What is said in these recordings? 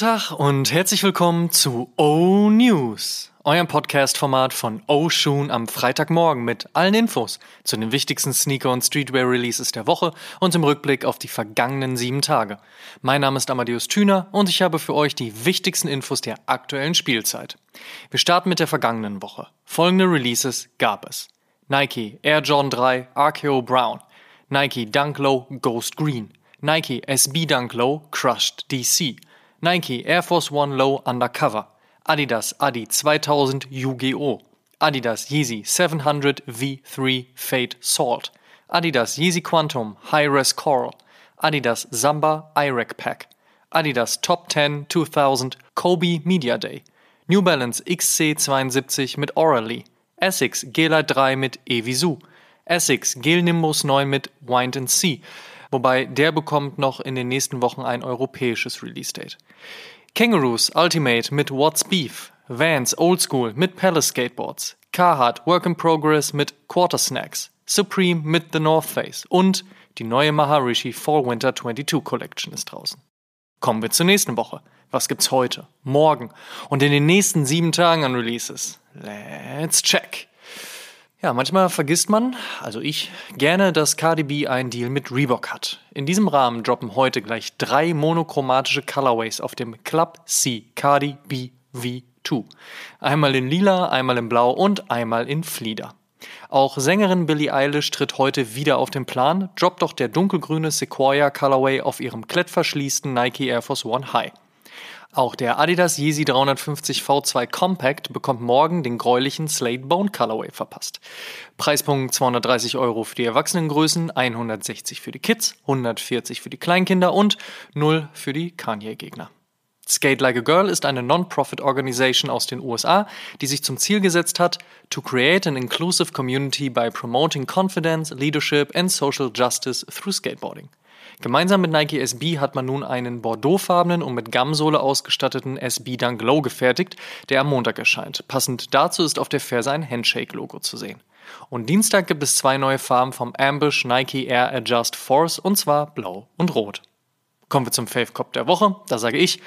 Tag und herzlich willkommen zu O News, eurem Podcast-Format von O Shoon am Freitagmorgen mit allen Infos zu den wichtigsten Sneaker- und Streetwear-Releases der Woche und im Rückblick auf die vergangenen sieben Tage. Mein Name ist Amadeus Thüner und ich habe für euch die wichtigsten Infos der aktuellen Spielzeit. Wir starten mit der vergangenen Woche. Folgende Releases gab es. Nike Air Jordan 3 RKO Brown, Nike Dunk Low Ghost Green, Nike SB Dunk Low Crushed DC, Nike Air Force One Low Undercover, Adidas Adi 2000 UGO, Adidas Yeezy 700 V3 Fade Salt, Adidas Yeezy Quantum High Res Coral, Adidas Samba IREC Pack, Adidas Top 10 2000 Kobe Media Day, New Balance XC72 mit Orally, Essex G-Lite 3 mit Evisu, Essex Gel Nimbus 9 mit Wind and Sea, wobei der bekommt noch in den nächsten Wochen ein europäisches Release-Date. Kangaroos Ultimate mit What's Beef, Vans Old School mit Palace Skateboards, Carhartt Work in Progress mit Quarter Snacks, Supreme mit The North Face und die neue Maharishi Fall Winter 22 Collection ist draußen. Kommen wir zur nächsten Woche. Was gibt's heute, morgen und in den nächsten sieben Tagen an Releases? Let's check! Ja, manchmal vergisst man, also ich, gerne, dass KDB einen Deal mit Reebok hat. In diesem Rahmen droppen heute gleich drei monochromatische Colorways auf dem Club C Cardi B V2. Einmal in lila, einmal in blau und einmal in Flieder. Auch Sängerin Billie Eilish tritt heute wieder auf den Plan, droppt doch der dunkelgrüne Sequoia Colorway auf ihrem klettverschließten Nike Air Force One High. Auch der Adidas Yeezy 350 V2 Compact bekommt morgen den gräulichen Slate Bone Colorway verpasst. Preispunkt 230 Euro für die Erwachsenengrößen, 160 für die Kids, 140 für die Kleinkinder und 0 für die Kanye-Gegner. Skate Like a Girl ist eine Non-Profit Organisation aus den USA, die sich zum Ziel gesetzt hat, to create an inclusive community by promoting confidence, leadership and social justice through skateboarding. Gemeinsam mit Nike SB hat man nun einen bordeauxfarbenen und mit Gamsohle ausgestatteten SB Dunk Low gefertigt, der am Montag erscheint. Passend dazu ist auf der Ferse ein Handshake-Logo zu sehen. Und Dienstag gibt es zwei neue Farben vom Ambush Nike Air Adjust Force und zwar blau und rot. Kommen wir zum Fave Cop der Woche. Da sage ich,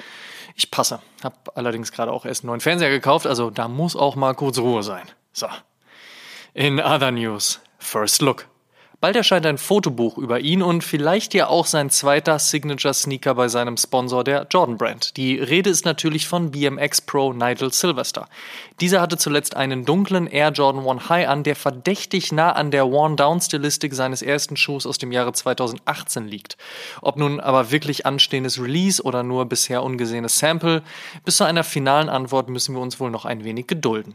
ich passe. Hab allerdings gerade auch erst einen neuen Fernseher gekauft, also da muss auch mal kurz Ruhe sein. So. In other news, First Look. Bald erscheint ein Fotobuch über ihn und vielleicht ja auch sein zweiter Signature-Sneaker bei seinem Sponsor, der Jordan Brand. Die Rede ist natürlich von BMX Pro Nigel Sylvester. Dieser hatte zuletzt einen dunklen Air Jordan 1 High an, der verdächtig nah an der Worn-Down-Stilistik seines ersten Schuhs aus dem Jahre 2018 liegt. Ob nun aber wirklich anstehendes Release oder nur bisher ungesehenes Sample, bis zu einer finalen Antwort müssen wir uns wohl noch ein wenig gedulden.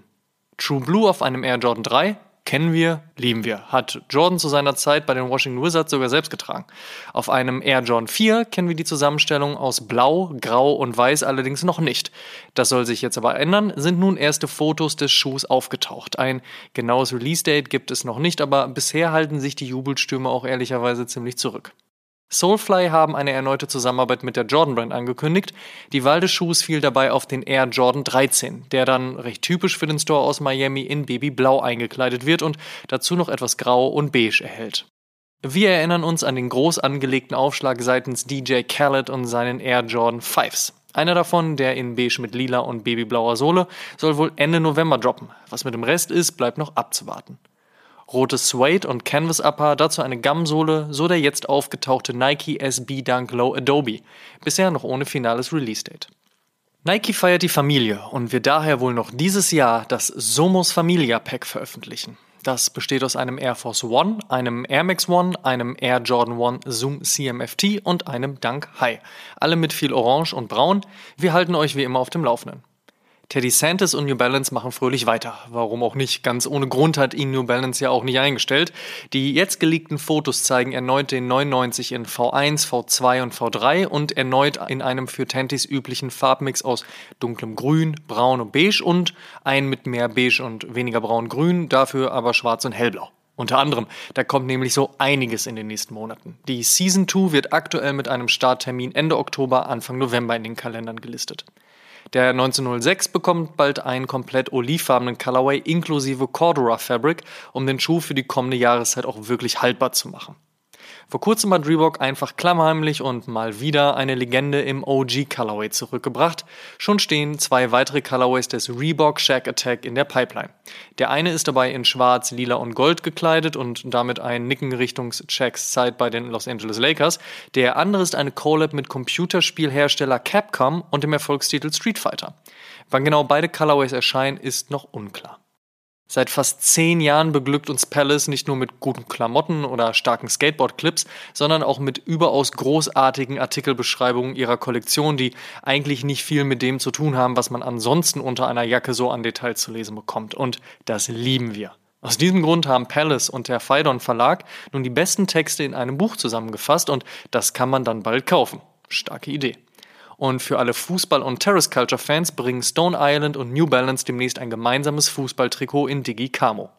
True Blue auf einem Air Jordan 3, Kennen wir, lieben wir. Hat Jordan zu seiner Zeit bei den Washington Wizards sogar selbst getragen. Auf einem Air Jordan 4 kennen wir die Zusammenstellung aus Blau, Grau und Weiß allerdings noch nicht. Das soll sich jetzt aber ändern, sind nun erste Fotos des Schuhs aufgetaucht. Ein genaues Release-Date gibt es noch nicht, aber bisher halten sich die Jubelstürme auch ehrlicherweise ziemlich zurück. Soulfly haben eine erneute Zusammenarbeit mit der Jordan Brand angekündigt. Die Wahl des Schuhs fiel dabei auf den Air Jordan 13, der dann recht typisch für den Store aus Miami in Babyblau eingekleidet wird und dazu noch etwas Grau und Beige erhält. Wir erinnern uns an den groß angelegten Aufschlag seitens DJ Khaled und seinen Air Jordan 5s. Einer davon, der in beige mit lila und babyblauer Sohle, soll wohl Ende November droppen. Was mit dem Rest ist, bleibt noch abzuwarten rotes Suede und Canvas Upper, dazu eine Gumsohle, so der jetzt aufgetauchte Nike SB Dunk Low Adobe, bisher noch ohne finales Release-Date. Nike feiert die Familie und wird daher wohl noch dieses Jahr das Somos Familia Pack veröffentlichen. Das besteht aus einem Air Force One, einem Air Max One, einem Air Jordan One Zoom CMFT und einem Dunk High. Alle mit viel Orange und Braun. Wir halten euch wie immer auf dem Laufenden. Teddy Santis und New Balance machen fröhlich weiter. Warum auch nicht? Ganz ohne Grund hat ihn New Balance ja auch nicht eingestellt. Die jetzt geleakten Fotos zeigen erneut den 99 in V1, V2 und V3 und erneut in einem für Tentis üblichen Farbmix aus dunklem Grün, Braun und Beige und einen mit mehr Beige und weniger Braun-Grün, dafür aber Schwarz und Hellblau. Unter anderem, da kommt nämlich so einiges in den nächsten Monaten. Die Season 2 wird aktuell mit einem Starttermin Ende Oktober, Anfang November in den Kalendern gelistet. Der 1906 bekommt bald einen komplett olivfarbenen Colorway inklusive Cordura Fabric, um den Schuh für die kommende Jahreszeit auch wirklich haltbar zu machen. Vor kurzem hat Reebok einfach klammheimlich und mal wieder eine Legende im OG Colorway zurückgebracht. Schon stehen zwei weitere Colorways des Reebok Shack Attack in der Pipeline. Der eine ist dabei in schwarz, lila und gold gekleidet und damit ein Nicken Richtung Shacks Zeit bei den Los Angeles Lakers. Der andere ist eine Collab mit Computerspielhersteller Capcom und dem Erfolgstitel Street Fighter. Wann genau beide Colorways erscheinen, ist noch unklar. Seit fast zehn Jahren beglückt uns Palace nicht nur mit guten Klamotten oder starken Skateboard-Clips, sondern auch mit überaus großartigen Artikelbeschreibungen ihrer Kollektion, die eigentlich nicht viel mit dem zu tun haben, was man ansonsten unter einer Jacke so an Details zu lesen bekommt. Und das lieben wir. Aus diesem Grund haben Palace und der Phaidon Verlag nun die besten Texte in einem Buch zusammengefasst und das kann man dann bald kaufen. Starke Idee. Und für alle Fußball- und Terrace Culture-Fans bringen Stone Island und New Balance demnächst ein gemeinsames Fußballtrikot in Digi Camo.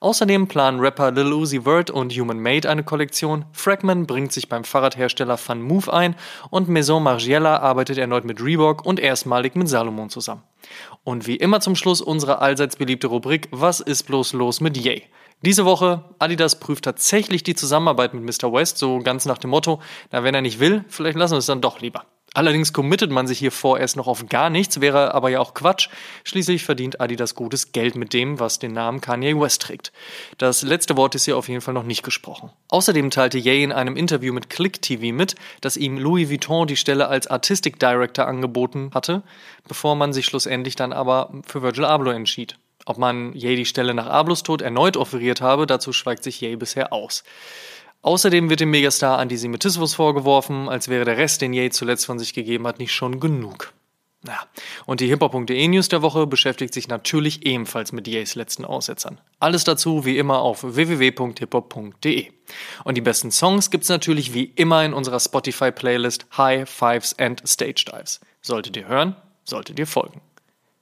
Außerdem planen Rapper Lil Uzi Vert und Human Made eine Kollektion, Fragment bringt sich beim Fahrradhersteller Van Move ein und Maison Margiela arbeitet erneut mit Reebok und erstmalig mit Salomon zusammen. Und wie immer zum Schluss unsere allseits beliebte Rubrik Was ist bloß los mit Yay? Diese Woche, Adidas prüft tatsächlich die Zusammenarbeit mit Mr. West, so ganz nach dem Motto, na wenn er nicht will, vielleicht lassen wir es dann doch lieber. Allerdings committet man sich hier vorerst noch auf gar nichts, wäre aber ja auch Quatsch. Schließlich verdient Adidas gutes Geld mit dem, was den Namen Kanye West trägt. Das letzte Wort ist hier auf jeden Fall noch nicht gesprochen. Außerdem teilte Ye in einem Interview mit Click TV mit, dass ihm Louis Vuitton die Stelle als Artistic Director angeboten hatte, bevor man sich schlussendlich dann aber für Virgil Abloh entschied. Ob man Ye die Stelle nach Ablohs Tod erneut offeriert habe, dazu schweigt sich Ye bisher aus. Außerdem wird dem Megastar Antisemitismus vorgeworfen, als wäre der Rest, den Ye zuletzt von sich gegeben hat, nicht schon genug. Ja. Und die hiphop.de News der Woche beschäftigt sich natürlich ebenfalls mit Ye's letzten Aussetzern. Alles dazu wie immer auf www.hiphop.de. Und die besten Songs gibt's natürlich wie immer in unserer Spotify-Playlist High Fives and Stage Dives. Solltet ihr hören, solltet ihr folgen.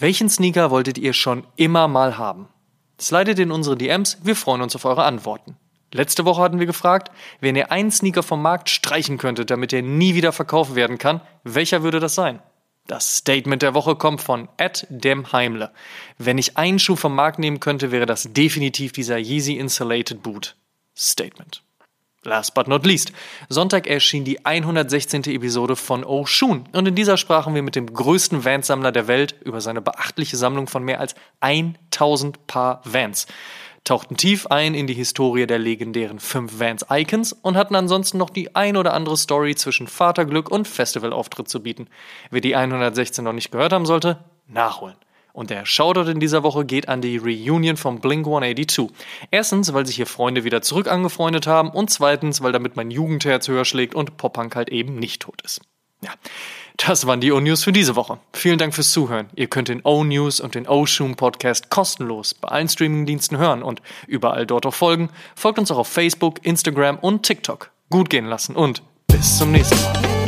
welchen Sneaker wolltet ihr schon immer mal haben? Slidet in unsere DMs, wir freuen uns auf eure Antworten. Letzte Woche hatten wir gefragt, wenn ihr einen Sneaker vom Markt streichen könntet, damit er nie wieder verkauft werden kann, welcher würde das sein? Das Statement der Woche kommt von Ed Dem Heimle. Wenn ich einen Schuh vom Markt nehmen könnte, wäre das definitiv dieser Yeezy Insulated Boot. Statement. Last but not least, Sonntag erschien die 116. Episode von Oh Shun und in dieser sprachen wir mit dem größten Vans-Sammler der Welt über seine beachtliche Sammlung von mehr als 1000 Paar Vans, tauchten tief ein in die Historie der legendären 5 Vans Icons und hatten ansonsten noch die ein oder andere Story zwischen Vaterglück und Festivalauftritt zu bieten. Wer die 116 noch nicht gehört haben sollte, nachholen. Und der Shoutout in dieser Woche geht an die Reunion von Blink 182. Erstens, weil sich hier Freunde wieder zurück angefreundet haben und zweitens, weil damit mein Jugendherz höher schlägt und Pop-Punk halt eben nicht tot ist. Ja, das waren die O-News für diese Woche. Vielen Dank fürs Zuhören. Ihr könnt den O-News und den O-Shoom Podcast kostenlos bei allen Streamingdiensten hören und überall dort auch folgen. Folgt uns auch auf Facebook, Instagram und TikTok. Gut gehen lassen und bis zum nächsten Mal.